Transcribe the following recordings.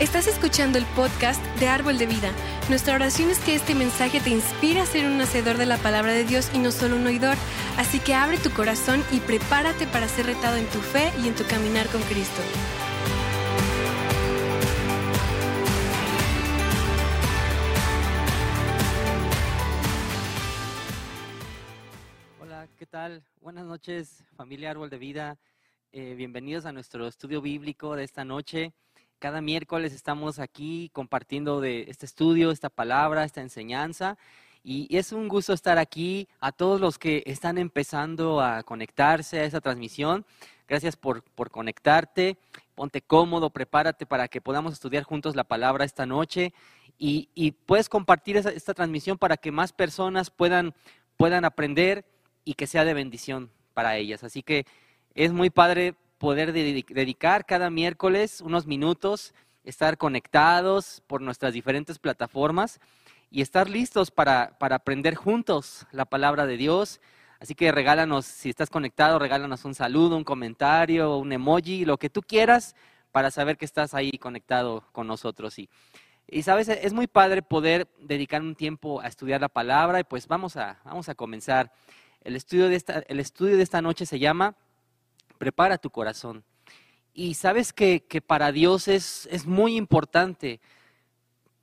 Estás escuchando el podcast de Árbol de Vida. Nuestra oración es que este mensaje te inspire a ser un hacedor de la palabra de Dios y no solo un oidor. Así que abre tu corazón y prepárate para ser retado en tu fe y en tu caminar con Cristo. Hola, ¿qué tal? Buenas noches, familia Árbol de Vida. Eh, bienvenidos a nuestro estudio bíblico de esta noche. Cada miércoles estamos aquí compartiendo este estudio, esta palabra, esta enseñanza. Y es un gusto estar aquí a todos los que están empezando a conectarse a esa transmisión. Gracias por, por conectarte. Ponte cómodo, prepárate para que podamos estudiar juntos la palabra esta noche. Y, puedes compartir esa, esta transmisión para que más personas puedan, puedan aprender y que sea de bendición para ellas. Así que es muy padre poder dedicar cada miércoles unos minutos, estar conectados por nuestras diferentes plataformas y estar listos para, para aprender juntos la palabra de Dios. Así que regálanos, si estás conectado, regálanos un saludo, un comentario, un emoji, lo que tú quieras para saber que estás ahí conectado con nosotros. Y, y sabes, es muy padre poder dedicar un tiempo a estudiar la palabra y pues vamos a, vamos a comenzar. El estudio, de esta, el estudio de esta noche se llama prepara tu corazón. Y sabes que, para Dios es, es, muy importante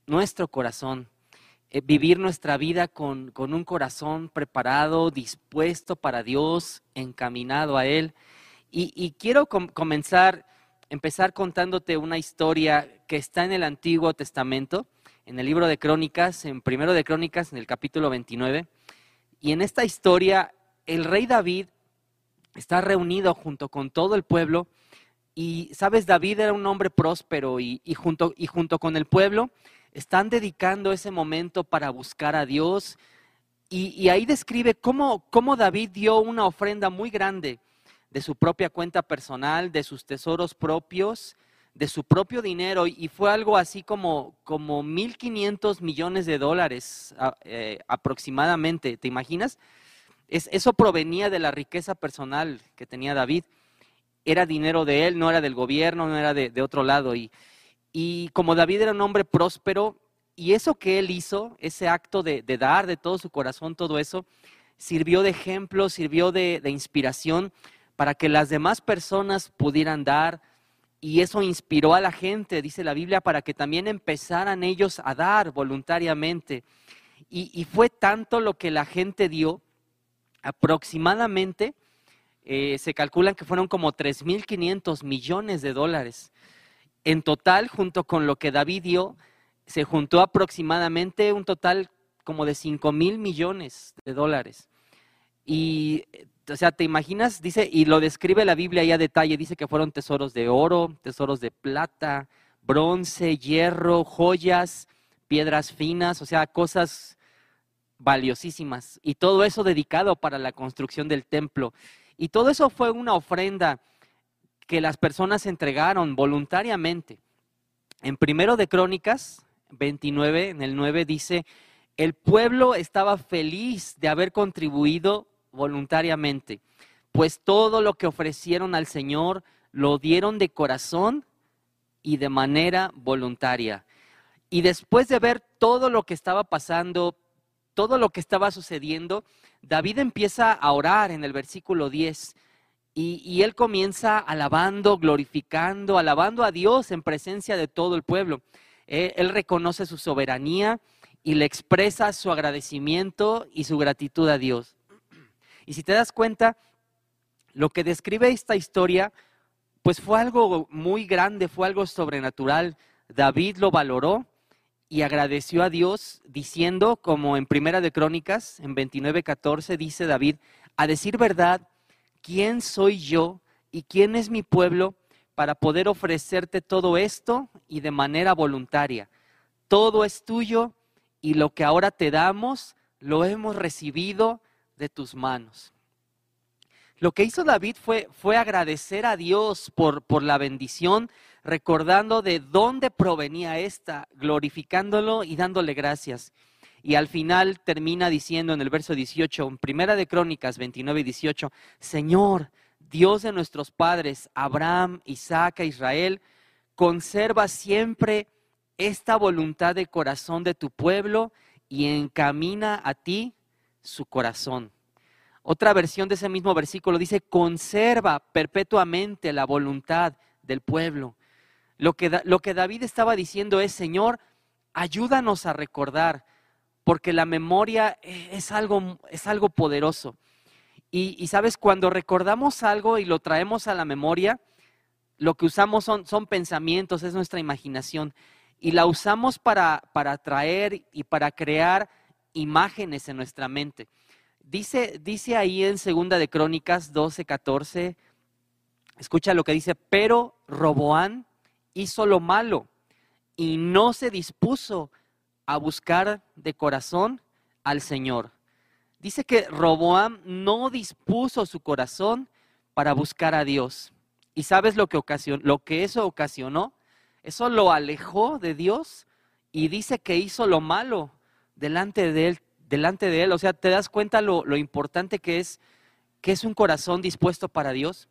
nuestro corazón, eh, vivir nuestra vida con, con, un corazón preparado, dispuesto para Dios, encaminado a Él. Y, quiero comenzar, empezar contándote una historia que está en el Antiguo Testamento, en el libro de Crónicas, en primero de Crónicas, en el capítulo 29. Y en esta historia, el rey David está reunido junto con todo el pueblo. Y, sabes, David era un hombre próspero y, junto, y junto con el pueblo están dedicando ese momento para buscar a Dios. Y, ahí describe cómo, cómo, David dio una ofrenda muy grande de su propia cuenta personal, de sus tesoros propios, de su propio dinero. Y fue algo así como, como 1.500 millones de dólares eh, aproximadamente. ¿Te imaginas? Eso provenía de la riqueza personal que tenía David. Era dinero de él, no era del gobierno, no era de, otro lado. Y, como David era un hombre próspero, y eso que él hizo, ese acto de, dar de todo su corazón, todo eso, sirvió de ejemplo, sirvió de, inspiración para que las demás personas pudieran dar. Y eso inspiró a la gente, dice la Biblia, para que también empezaran ellos a dar voluntariamente. Y fue tanto lo que la gente dio aproximadamente eh, se calculan que fueron como 3.500 millones de dólares. En total, junto con lo que David dio, se juntó aproximadamente un total como de 5 mil millones de dólares. Y, o sea, te imaginas, dice, y lo describe la Biblia ahí a detalle, dice que fueron tesoros de oro, tesoros de plata, bronce, hierro, joyas, piedras finas, o sea, cosas valiosísimas. Y todo eso dedicado para la construcción del templo. Y todo eso fue una ofrenda que las personas entregaron voluntariamente. En primero de Crónicas 29, en el 9 dice, el pueblo estaba feliz de haber contribuido voluntariamente, pues todo lo que ofrecieron al Señor lo dieron de corazón y de manera voluntaria. Y después de ver todo lo que estaba pasando, todo lo que estaba sucediendo, David empieza a orar en el versículo 10 y, él comienza alabando, glorificando, alabando a Dios en presencia de todo el pueblo. Eh, él reconoce su soberanía y le expresa su agradecimiento y su gratitud a Dios. Y si te das cuenta, lo que describe esta historia, pues fue algo muy grande, fue algo sobrenatural. David lo valoró y agradeció a Dios diciendo, como en Primera de Crónicas, en 29:14 dice David, a decir verdad, ¿quién soy yo y quién es mi pueblo para poder ofrecerte todo esto y de manera voluntaria? Todo es tuyo y lo que ahora te damos lo hemos recibido de tus manos. Lo que hizo David fue, fue agradecer a Dios por, por la bendición recordando de dónde provenía esta, glorificándolo y dándole gracias. Y al final termina diciendo en el verso 18, en Primera de Crónicas 29 y 18, Señor, Dios de nuestros padres, Abraham, Isaac e Israel, conserva siempre esta voluntad de corazón de tu pueblo y encamina a ti su corazón. Otra versión de ese mismo versículo dice, conserva perpetuamente la voluntad del pueblo. Lo que, lo que David estaba diciendo es, Señor, ayúdanos a recordar, porque la memoria es algo, es algo poderoso. Y, sabes, cuando recordamos algo y lo traemos a la memoria, lo que usamos son, son pensamientos, es nuestra imaginación. Y la usamos para, para atraer y para crear imágenes en nuestra mente. Dice, dice ahí en Segunda de Crónicas 12, 14, escucha lo que dice, pero Roboán hizo lo malo y no se dispuso a buscar de corazón al Señor. Dice que Roboam no dispuso su corazón para buscar a Dios. ¿Y sabes lo que, ocasionó, lo que eso ocasionó? Eso lo alejó de Dios y dice que hizo lo malo delante de él. Delante de él. O sea, ¿te das cuenta lo, lo importante que es, que es un corazón dispuesto para Dios?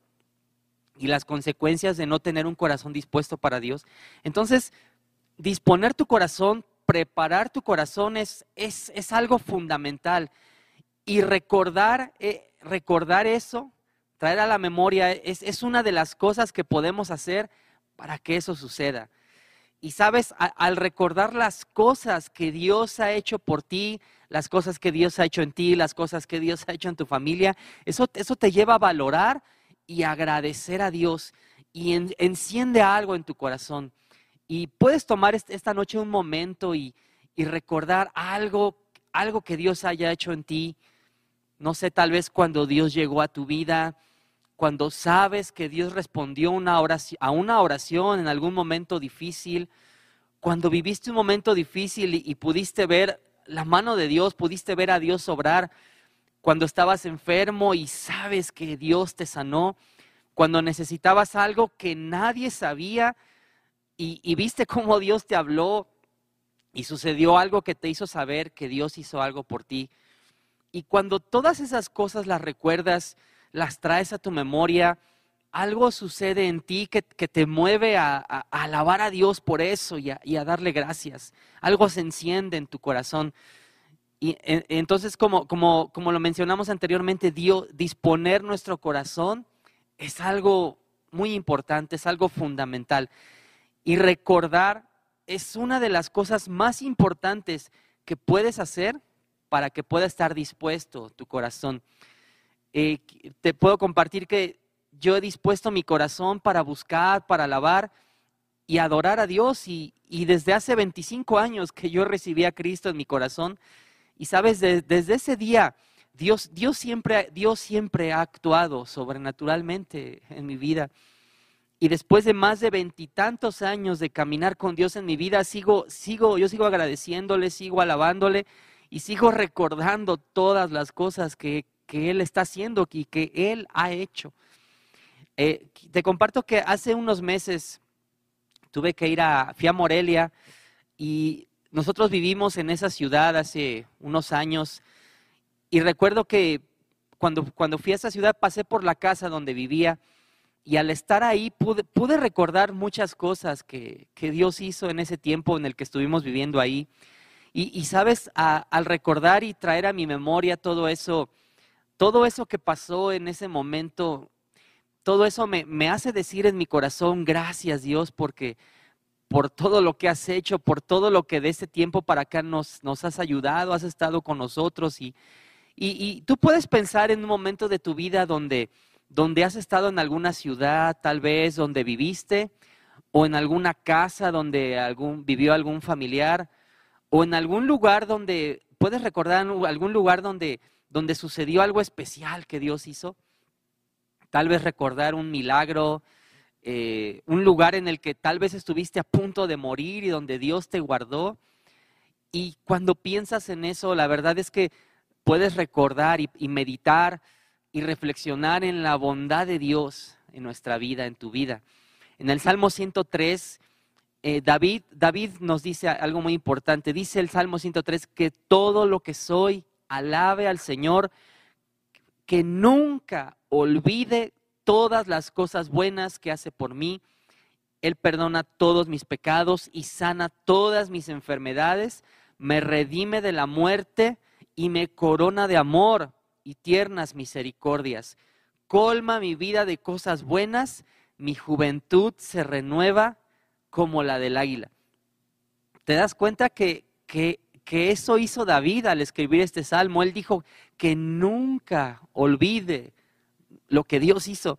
Y las consecuencias de no tener un corazón dispuesto para Dios. Entonces, disponer tu corazón, preparar tu corazón es, es, es algo fundamental. Y recordar, eh, recordar eso, traer a la memoria, es, es, una de las cosas que podemos hacer para que eso suceda. Y sabes, al recordar las cosas que Dios ha hecho por ti, las cosas que Dios ha hecho en ti, las cosas que Dios ha hecho en tu familia, eso, eso te lleva a valorar y agradecer a Dios y enciende algo en tu corazón. Y puedes tomar esta noche un momento y, y recordar algo, algo que Dios haya hecho en ti, no sé, tal vez cuando Dios llegó a tu vida, cuando sabes que Dios respondió una a una oración en algún momento difícil, cuando viviste un momento difícil y, y pudiste ver la mano de Dios, pudiste ver a Dios obrar, cuando estabas enfermo y sabes que Dios te sanó, cuando necesitabas algo que nadie sabía y, viste cómo Dios te habló y sucedió algo que te hizo saber que Dios hizo algo por ti. Y cuando todas esas cosas las recuerdas, las traes a tu memoria, algo sucede en ti que, te mueve a, alabar a Dios por eso y a, darle gracias. Algo se enciende en tu corazón. Y entonces, como, como, como lo mencionamos anteriormente, Dios, disponer nuestro corazón es algo muy importante, es algo fundamental. Y recordar es una de las cosas más importantes que puedes hacer para que pueda estar dispuesto tu corazón. Eh, te puedo compartir que yo he dispuesto mi corazón para buscar, para alabar y adorar a Dios y, desde hace 25 años que yo recibí a Cristo en mi corazón y sabes, desde ese día Dios, Dios, siempre, Dios siempre ha actuado sobrenaturalmente en mi vida. Y después de más de veintitantos años de caminar con Dios en mi vida, sigo, sigo, yo sigo agradeciéndole, sigo alabándole y sigo recordando todas las cosas que, Él está haciendo y que Él ha hecho. Eh, te comparto que hace unos meses tuve que ir a, fui Morelia y nosotros vivimos en esa ciudad hace unos años y recuerdo que cuando, cuando fui a esa ciudad pasé por la casa donde vivía y al estar ahí pude, pude recordar muchas cosas que, que Dios hizo en ese tiempo en el que estuvimos viviendo ahí. Y, sabes, al recordar y traer a mi memoria todo eso, todo eso que pasó en ese momento, todo eso me, me hace decir en mi corazón, gracias Dios, porque por todo lo que has hecho, por todo lo que de ese tiempo para acá nos, has ayudado, has estado con nosotros. Y, y, tú puedes pensar en un momento de tu vida donde, donde has estado en alguna ciudad, tal vez, donde viviste, o en alguna casa donde algún, vivió algún familiar o en algún lugar donde, ¿puedes recordar algún lugar donde, donde sucedió algo especial que Dios hizo? Tal vez recordar un milagro, eh, un lugar en el que tal vez estuviste a punto de morir y donde Dios te guardó. Y cuando piensas en eso, la verdad es que puedes recordar y, meditar y reflexionar en la bondad de Dios en nuestra vida, en tu vida. En el Salmo 103 eh, David, David nos dice algo muy importante. Dice el Salmo 103 que todo lo que soy alabe al Señor, que nunca olvide todas las cosas buenas que hace por mí Él perdona todos mis pecados y sana todas mis enfermedades, me redime de la muerte y me corona de amor y tiernas misericordias. Colma mi vida de cosas buenas, mi juventud se renueva como la del águila. ¿Te das cuenta que, que, que eso hizo David al escribir este salmo? Él dijo que nunca olvide lo que Dios hizo.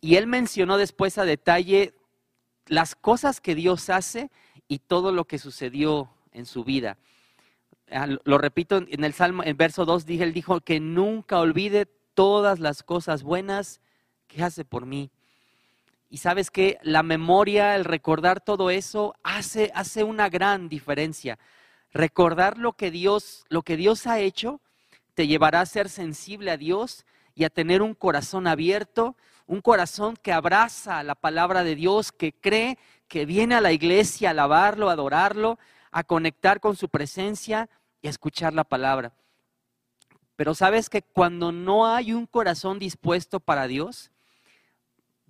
Y él mencionó después a detalle las cosas que Dios hace y todo lo que sucedió en su vida. Ah, lo repito en el Salmo, en verso 2, dije, él dijo que nunca olvide todas las cosas buenas que hace por mí. Y sabes que la memoria, el recordar todo eso, hace, hace una gran diferencia. Recordar lo que Dios, lo que Dios ha hecho, te llevará a ser sensible a Dios y a tener un corazón abierto, un corazón que abraza la palabra de Dios, que cree, que viene a la iglesia a alabarlo, a adorarlo, a conectar con su presencia y a escuchar la palabra. Pero sabes que cuando no hay un corazón dispuesto para Dios,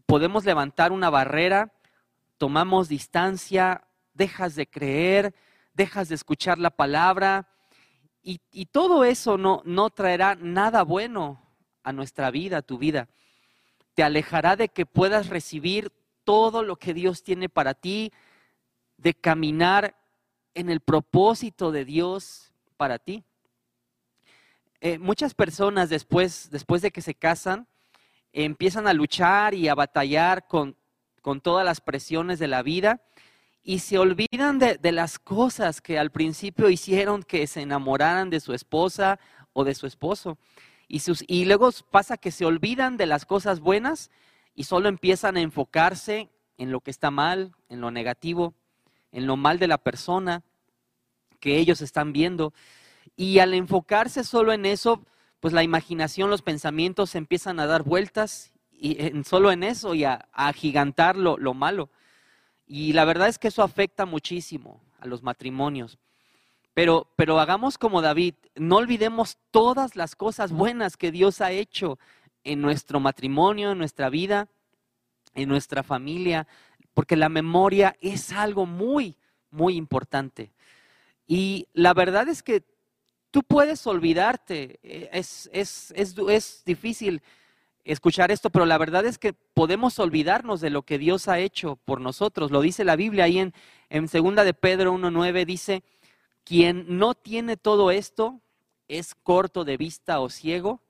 podemos levantar una barrera, tomamos distancia, dejas de creer, dejas de escuchar la palabra y, y todo eso no, no traerá nada bueno a nuestra vida, a tu vida. Te alejará de que puedas recibir todo lo que Dios tiene para ti, de caminar en el propósito de Dios para ti. Eh, muchas personas después, después de que se casan, empiezan a luchar y a batallar con, con todas las presiones de la vida y se olvidan de, de, las cosas que al principio hicieron que se enamoraran de su esposa o de su esposo. Y, luego pasa que se olvidan de las cosas buenas y solo empiezan a enfocarse en lo que está mal, en lo negativo, en lo mal de la persona que ellos están viendo. Y al enfocarse solo en eso, pues la imaginación, los pensamientos empiezan a dar vueltas y solo en eso y a, agigantar lo, lo malo. Y la verdad es que eso afecta muchísimo a los matrimonios. Pero, pero hagamos como David, no olvidemos todas las cosas buenas que Dios ha hecho en nuestro matrimonio, en nuestra vida, en nuestra familia, porque la memoria es algo muy, muy importante. Y la verdad es que tú puedes olvidarte, eh, es, es, es, es difícil escuchar esto, pero la verdad es que podemos olvidarnos de lo que Dios ha hecho por nosotros. Lo dice la Biblia ahí en, en 2 de Pedro 1.9, dice, quien no tiene todo esto es corto de vista o ciego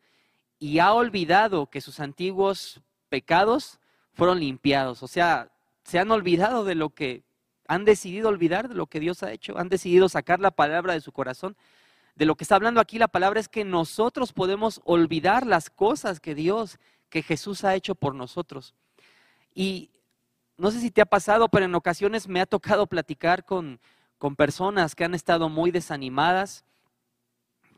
y ha olvidado que sus antiguos pecados fueron limpiados. O sea, se han olvidado de lo que han decidido olvidar de lo que Dios ha hecho, han decidido sacar la palabra de su corazón. De lo que está hablando aquí la palabra es que nosotros podemos olvidar las cosas que Dios, que Jesús ha hecho por nosotros. Y no sé si te ha pasado, pero en ocasiones me ha tocado platicar con, con personas que han estado muy desanimadas,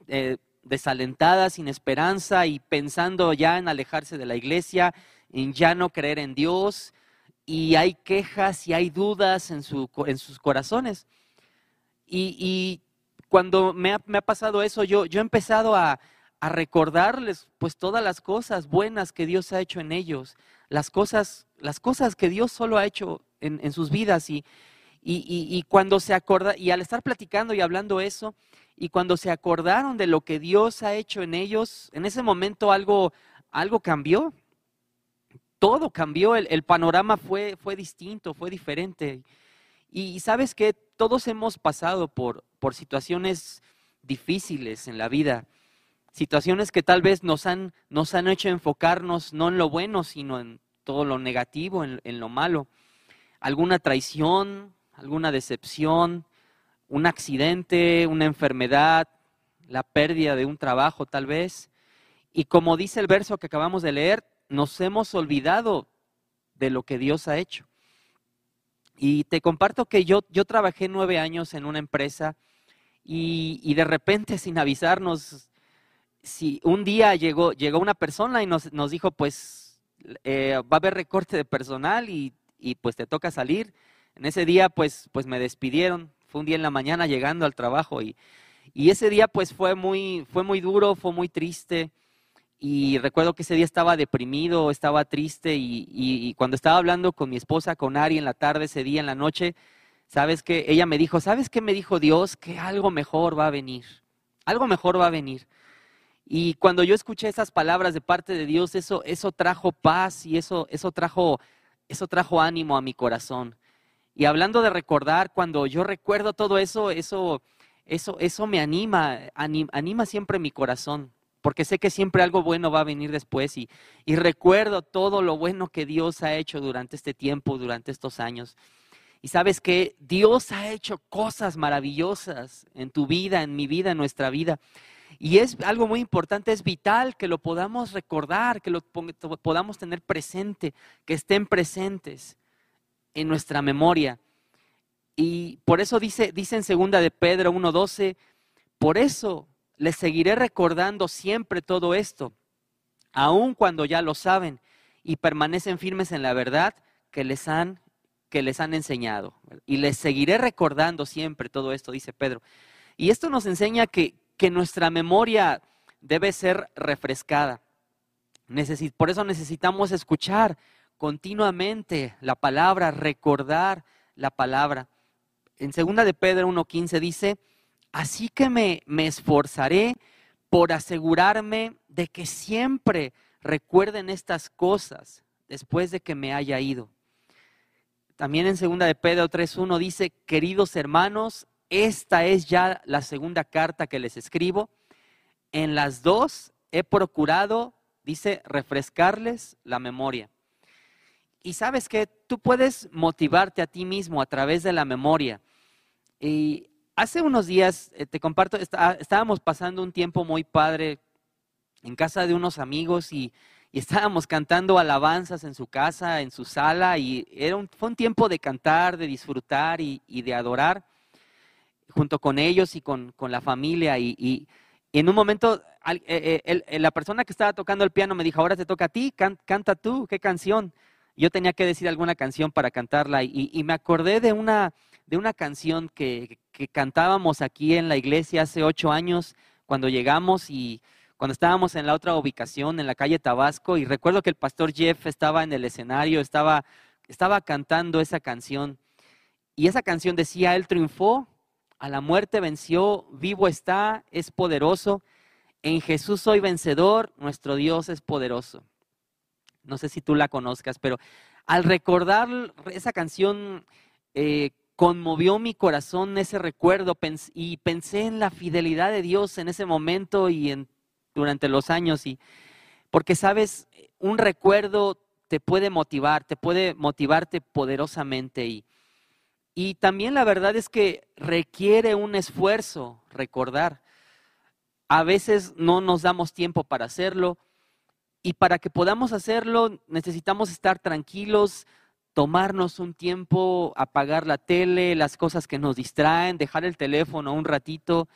eh, desalentadas, sin esperanza y pensando ya en alejarse de la iglesia, en ya no creer en Dios, y hay quejas y hay dudas en, su, en sus corazones. Y, cuando me ha, pasado eso, yo, yo he empezado a, recordarles pues todas las cosas buenas que Dios ha hecho en ellos, las cosas, las cosas que Dios solo ha hecho en, en sus vidas y, y, cuando se acorda, y al estar platicando y hablando eso, y cuando se acordaron de lo que Dios ha hecho en ellos, en ese momento algo, algo cambió. Todo cambió, el, panorama fue, fue distinto, fue diferente. Y, sabes que todos hemos pasado por, por situaciones difíciles en la vida, situaciones que tal vez nos han, nos han hecho enfocarnos no en lo bueno, sino en todo lo negativo, en lo malo. Alguna traición, alguna decepción, un accidente, una enfermedad, la pérdida de un trabajo tal vez. Y como dice el verso que acabamos de leer, nos hemos olvidado de lo que Dios ha hecho. Y te comparto que yo, yo trabajé nueve años en una empresa y, de repente sin avisarnos, si un día llegó, llegó una persona y nos, nos dijo, pues eh, va a haber recorte de personal y, y pues te toca salir. En ese día, pues, pues me despidieron. Fue un día en la mañana llegando al trabajo y, y ese día, pues fue muy, fue muy duro, fue muy triste. y recuerdo que ese día estaba deprimido, estaba triste y, cuando estaba hablando con mi esposa, con Ari en la tarde, ese día en la noche, sabes que ella me dijo, ¿sabes qué me dijo Dios? Que algo mejor va a venir, algo mejor va a venir. Y cuando yo escuché esas palabras de parte de Dios, eso, eso trajo paz y eso, eso, trajo, eso trajo ánimo a mi corazón. Y hablando de recordar, cuando yo recuerdo todo eso, eso, eso, eso me anima, anima siempre mi corazón porque sé que siempre algo bueno va a venir después y, recuerdo todo lo bueno que Dios ha hecho durante este tiempo, durante estos años. Y sabes que Dios ha hecho cosas maravillosas en tu vida, en mi vida, en nuestra vida. Y es algo muy importante, es vital que lo podamos recordar, que lo podamos tener presente, que estén presentes en nuestra memoria. Y por eso dice, dice en segunda de Pedro 1.12, por eso les seguiré recordando siempre todo esto, aun cuando ya lo saben y permanecen firmes en la verdad que les han que les han enseñado. Y les seguiré recordando siempre todo esto, dice Pedro. Y esto nos enseña que, que nuestra memoria debe ser refrescada. por eso necesitamos escuchar continuamente la palabra, recordar la palabra. En segunda de Pedro 1.15 dice, Así que me, esforzaré por asegurarme de que siempre recuerden estas cosas después de que me haya ido. También en segunda de Pedro 3.1 dice, queridos hermanos, esta es ya la segunda carta que les escribo. En las dos he procurado, dice, refrescarles la memoria. Y sabes que tú puedes motivarte a ti mismo a través de la memoria. Y Hace unos días, eh, te comparto, estábamos pasando un tiempo muy padre en casa de unos amigos y, estábamos cantando alabanzas en su casa, en su sala, y era un, fue un tiempo de cantar, de disfrutar y, de adorar junto con ellos y con, la familia. Y, en un momento, eh, eh, la persona que estaba tocando el piano me dijo, ahora te toca a ti, canta tú, ¿qué canción? Yo tenía que decir alguna canción para cantarla y, me acordé de una, de una canción que, que cantábamos aquí en la iglesia hace ocho años cuando llegamos y cuando estábamos en la otra ubicación, en la calle Tabasco, y recuerdo que el pastor Jeff estaba en el escenario, estaba, estaba cantando esa canción. Y esa canción decía, Él triunfó, a la muerte venció, vivo está, es poderoso. En Jesús soy vencedor, nuestro Dios es poderoso. No sé si tú la conozcas, pero al recordar esa canción, eh, conmovió mi corazón ese recuerdo y pensé en la fidelidad de Dios en ese momento y en, durante los años. Y, porque sabes, un recuerdo te puede motivar, te puede motivarte poderosamente. Y, y también la verdad es que requiere un esfuerzo recordar. A veces no nos damos tiempo para hacerlo y para que podamos hacerlo necesitamos estar tranquilos, tomarnos un tiempo, apagar la tele, las cosas que nos distraen, dejar el teléfono un ratito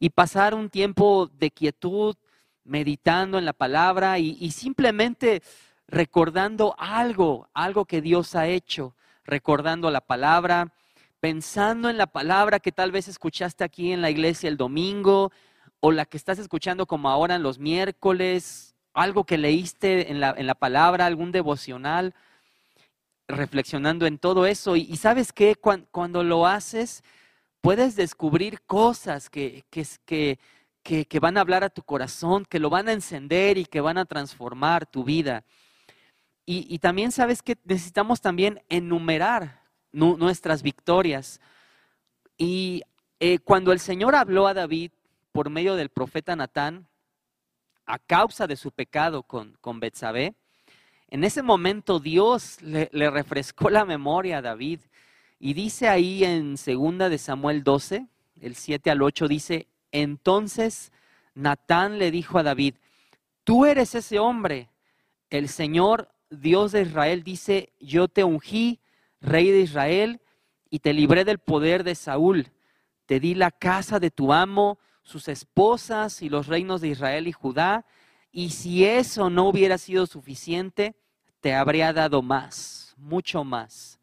y pasar un tiempo de quietud, meditando en la palabra y, simplemente recordando algo, algo que Dios ha hecho, recordando la palabra, pensando en la palabra que tal vez escuchaste aquí en la iglesia el domingo o la que estás escuchando como ahora en los miércoles, algo que leíste en la, en la palabra, algún devocional reflexionando en todo eso. Y, sabes que cuando, lo haces, puedes descubrir cosas que, que, que, van a hablar a tu corazón, que lo van a encender y que van a transformar tu vida. Y, también sabes que necesitamos también enumerar nuestras victorias. Y eh, cuando el Señor habló a David por medio del profeta Natán, a causa de su pecado con, con Betsabé, en ese momento Dios le, refrescó la memoria a David y dice ahí en segunda de Samuel 12, el 7 al 8 dice, entonces Natán le dijo a David, tú eres ese hombre. El Señor Dios de Israel dice, yo te ungí, rey de Israel, y te libré del poder de Saúl. Te di la casa de tu amo, sus esposas y los reinos de Israel y Judá. Y si eso no hubiera sido suficiente, te habría dado más, mucho más.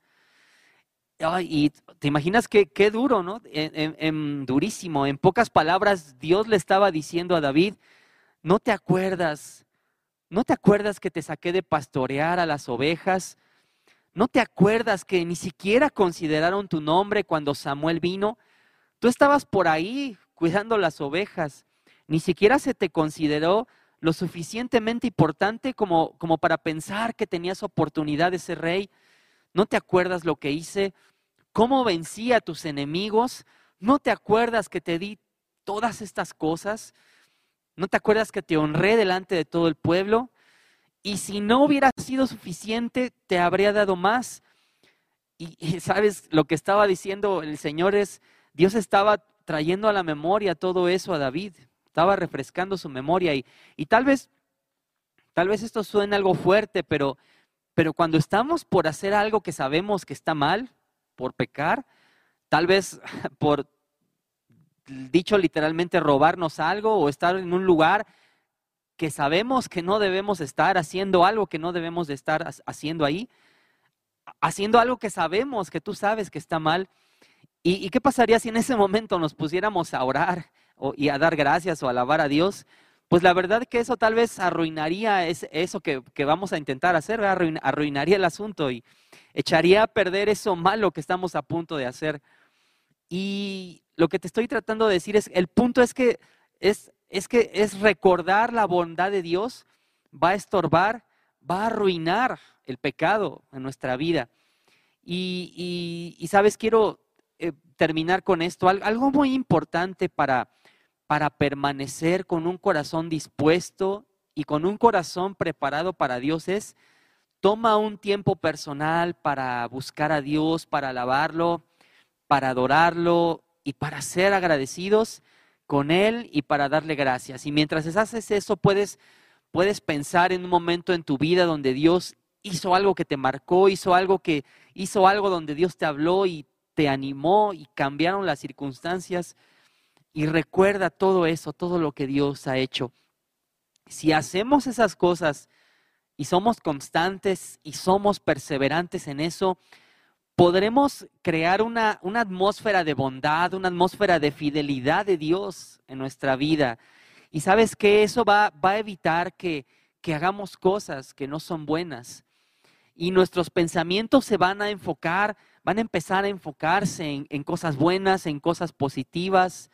y te imaginas qué, qué duro, ¿no? En, durísimo. En pocas palabras, Dios le estaba diciendo a David, no te acuerdas ¿No te acuerdas que te saqué de pastorear a las ovejas? ¿No te acuerdas que ni siquiera consideraron tu nombre cuando Samuel vino? Tú estabas por ahí cuidando las ovejas. Ni siquiera se te consideró lo suficientemente importante como, como para pensar que tenías oportunidad de ser rey. ¿No te acuerdas lo que hice? ¿Cómo vencí a tus enemigos? ¿No te acuerdas que te di todas estas cosas? ¿No te acuerdas que te honré delante de todo el pueblo? Y si no hubiera sido suficiente, te habría dado más. Y, sabes, lo que estaba diciendo el Señor es, Dios estaba trayendo a la memoria todo eso a David, estaba refrescando su memoria y, y tal vez, tal vez esto suene algo fuerte, pero, pero cuando estamos por hacer algo que sabemos que está mal, por pecar, tal vez por dicho literalmente robarnos algo o estar en un lugar que sabemos que no debemos estar haciendo algo que no debemos de estar haciendo ahí, haciendo algo que sabemos que tú sabes que está mal. ¿Y, qué pasaría si en ese momento nos pusiéramos a orar y a dar gracias o a alabar a Dios? Pues la verdad que eso tal vez arruinaría eso que, vamos a intentar hacer, arruinaría el asunto y echaría a perder eso malo que estamos a punto de hacer. Y lo que te estoy tratando de decir es, el punto es que es es que es recordar la bondad de Dios, va a estorbar, va a arruinar el pecado en nuestra vida. Y, sabes, quiero eh, terminar con esto. Algo muy importante para, para permanecer con un corazón dispuesto y con un corazón preparado para Dios es, toma un tiempo personal para buscar a Dios, para alabarlo, para adorarlo y para ser agradecidos con Él y para darle gracias. Y mientras haces eso, puedes, puedes pensar en un momento en tu vida donde Dios hizo algo que te marcó, hizo algo que hizo algo donde Dios te habló y te animó y cambiaron las circunstancias. Y recuerda todo eso, todo lo que Dios ha hecho. Si hacemos esas cosas y somos constantes y somos perseverantes en eso, podremos crear una, una, atmósfera de bondad, una atmósfera de fidelidad de Dios en nuestra vida. Y sabes que eso va, va a evitar que, que hagamos cosas que no son buenas. Y nuestros pensamientos se van a enfocar, van a empezar a enfocarse en, cosas buenas, en cosas positivas.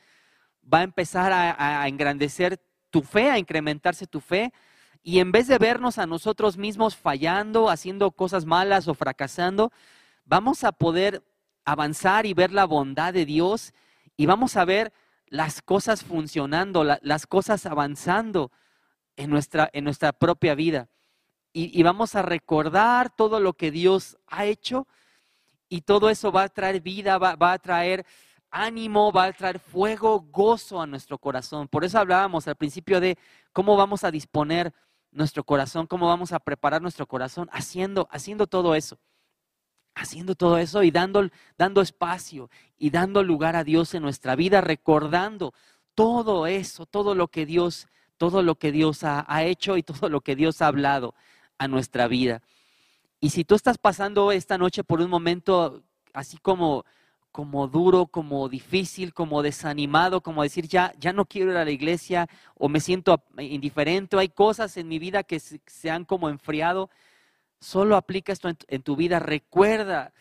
Va a empezar a, a engrandecer tu fe, a incrementarse tu fe. Y en vez de vernos a nosotros mismos fallando, haciendo cosas malas o fracasando, vamos a poder avanzar y ver la bondad de Dios y vamos a ver las cosas funcionando, las cosas avanzando en nuestra, en nuestra propia vida. Y, vamos a recordar todo lo que Dios ha hecho y todo eso va a traer vida, va, va a traer ánimo, va a traer fuego, gozo a nuestro corazón. Por eso hablábamos al principio de cómo vamos a disponer nuestro corazón, cómo vamos a preparar nuestro corazón haciendo, haciendo todo eso haciendo todo eso y dando, dando espacio y dando lugar a Dios en nuestra vida, recordando todo eso, todo lo que Dios, todo lo que Dios ha, hecho y todo lo que Dios ha hablado a nuestra vida. Y si tú estás pasando esta noche por un momento así como como duro, como difícil, como desanimado, como decir ya ya no quiero ir a la iglesia o me siento indiferente, hay cosas en mi vida que se han como enfriado, Solo aplica esto en, tu vida. Recuerda,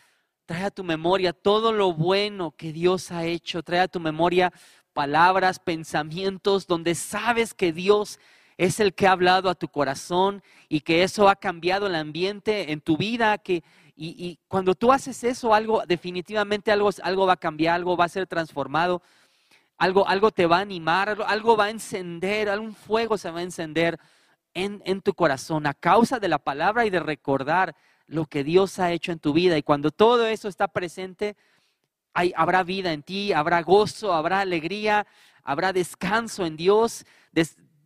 trae a tu memoria todo lo bueno que Dios ha hecho. Trae a tu memoria palabras, pensamientos, donde sabes que Dios es el que ha hablado a tu corazón y que eso ha cambiado el ambiente en tu vida. Que, y, cuando tú haces eso, algo, definitivamente algo, algo va a cambiar, algo va a ser transformado. Algo, algo te va a animar, algo, va a encender, algún fuego se va a encender en, tu corazón a causa de la palabra y de recordar lo que Dios ha hecho en tu vida. Y cuando todo eso está presente, hay, habrá vida en ti, habrá gozo, habrá alegría, habrá descanso en Dios.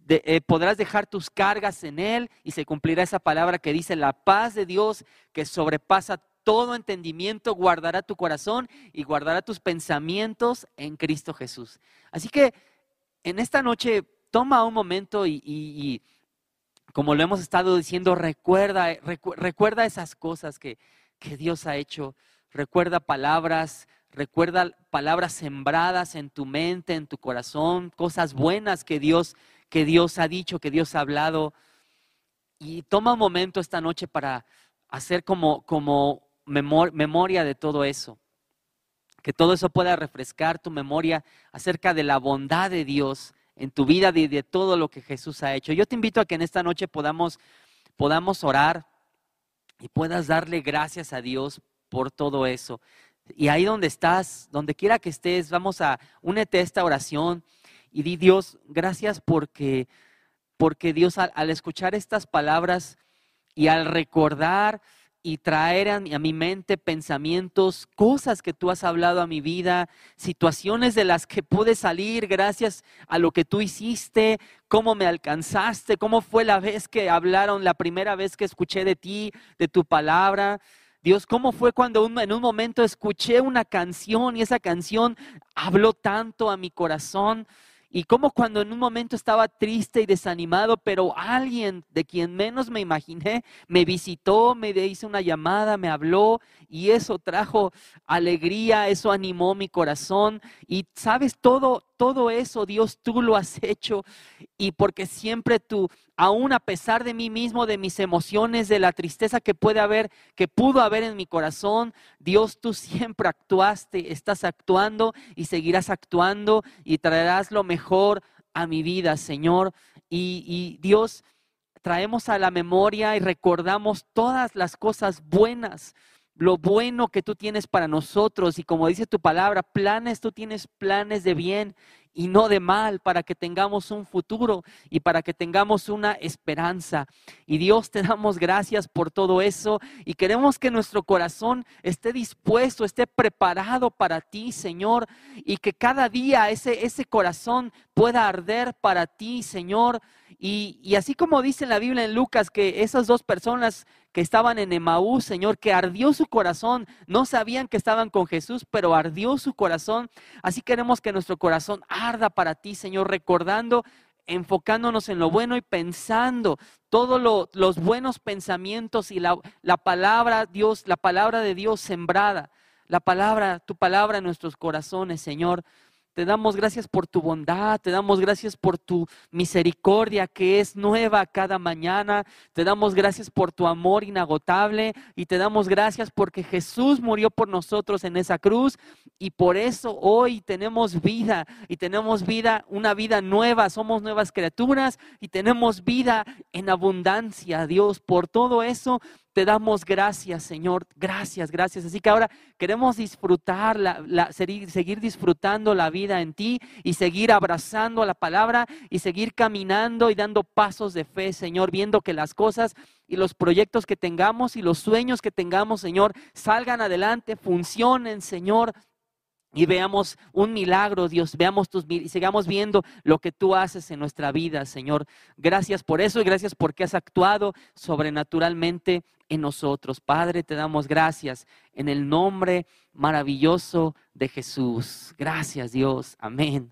Eh, podrás dejar tus cargas en Él y se cumplirá esa palabra que dice, la paz de Dios que sobrepasa todo entendimiento, guardará tu corazón y guardará tus pensamientos en Cristo Jesús. Así que en esta noche toma un momento y como lo hemos estado diciendo, recuerda, recuerda esas cosas que, que Dios ha hecho. Recuerda palabras, recuerda palabras sembradas en tu mente, en tu corazón, cosas buenas que Dios, que Dios ha dicho, que Dios ha hablado. y toma un momento esta noche para hacer como, como memoria de todo eso. Que todo eso pueda refrescar tu memoria acerca de la bondad de Dios en tu vida y de, todo lo que Jesús ha hecho. Yo te invito a que en esta noche podamos, podamos orar y puedas darle gracias a Dios por todo eso. Y ahí donde estás, donde quiera que estés, vamos a únete a esta oración y di Dios, gracias porque, porque Dios al escuchar estas palabras y al recordar y traer a mi, mente pensamientos, cosas que tú has hablado a mi vida, situaciones de las que pude salir gracias a lo que tú hiciste, cómo me alcanzaste, cómo fue la vez que hablaron, la primera vez que escuché de ti, de tu palabra. Dios, ¿cómo fue cuando en un momento escuché una canción y esa canción habló tanto a mi corazón? Y como cuando en un momento estaba triste y desanimado, pero alguien de quien menos me imaginé me visitó, me hizo una llamada, me habló y eso trajo alegría, eso animó mi corazón. Y sabes, todo, todo eso, Dios, tú lo has hecho. Y porque siempre tú, aún a pesar de mí mismo, de mis emociones, de la tristeza que puede haber, que pudo haber en mi corazón, Dios, tú siempre actuaste, estás actuando y seguirás actuando y traerás lo mejor a mi vida, Señor. Y, y Dios, traemos a la memoria y recordamos todas las cosas buenas lo bueno que tú tienes para nosotros y como dice tu palabra, planes, tú tienes planes de bien y no de mal para que tengamos un futuro y para que tengamos una esperanza. Y Dios te damos gracias por todo eso y queremos que nuestro corazón esté dispuesto, esté preparado para ti, Señor, y que cada día ese, ese corazón pueda arder para ti, Señor. Y, y así como dice en la Biblia en Lucas que esas dos personas que estaban en Emaús, Señor, que ardió su corazón. No sabían que estaban con Jesús, pero ardió su corazón. Así queremos que nuestro corazón arda para ti, Señor, recordando enfocándonos en lo bueno y pensando todos los buenos pensamientos y la, la, palabra Dios, la palabra de Dios sembrada, la palabra, tu palabra en nuestros corazones, Señor. Te damos gracias por tu bondad, te damos gracias por tu misericordia que es nueva cada mañana, te damos gracias por tu amor inagotable y te damos gracias porque Jesús murió por nosotros en esa cruz y por eso hoy tenemos vida y tenemos vida, una vida nueva, somos nuevas criaturas y tenemos vida en abundancia, Dios. Por todo eso te damos gracias, Señor. Gracias, gracias. Así que ahora queremos disfrutar, la, seguir disfrutando la vida en ti y seguir abrazando la palabra y seguir caminando y dando pasos de fe, Señor, viendo que las cosas y los proyectos que tengamos y los sueños que tengamos, Señor, salgan adelante, funcionen, Señor y veamos un milagro, Dios, veamos tus y sigamos viendo lo que tú haces en nuestra vida, Señor. Gracias por eso y gracias porque has actuado sobrenaturalmente en nosotros. Padre, te damos gracias en el nombre maravilloso de Jesús. Gracias, Dios. Amén.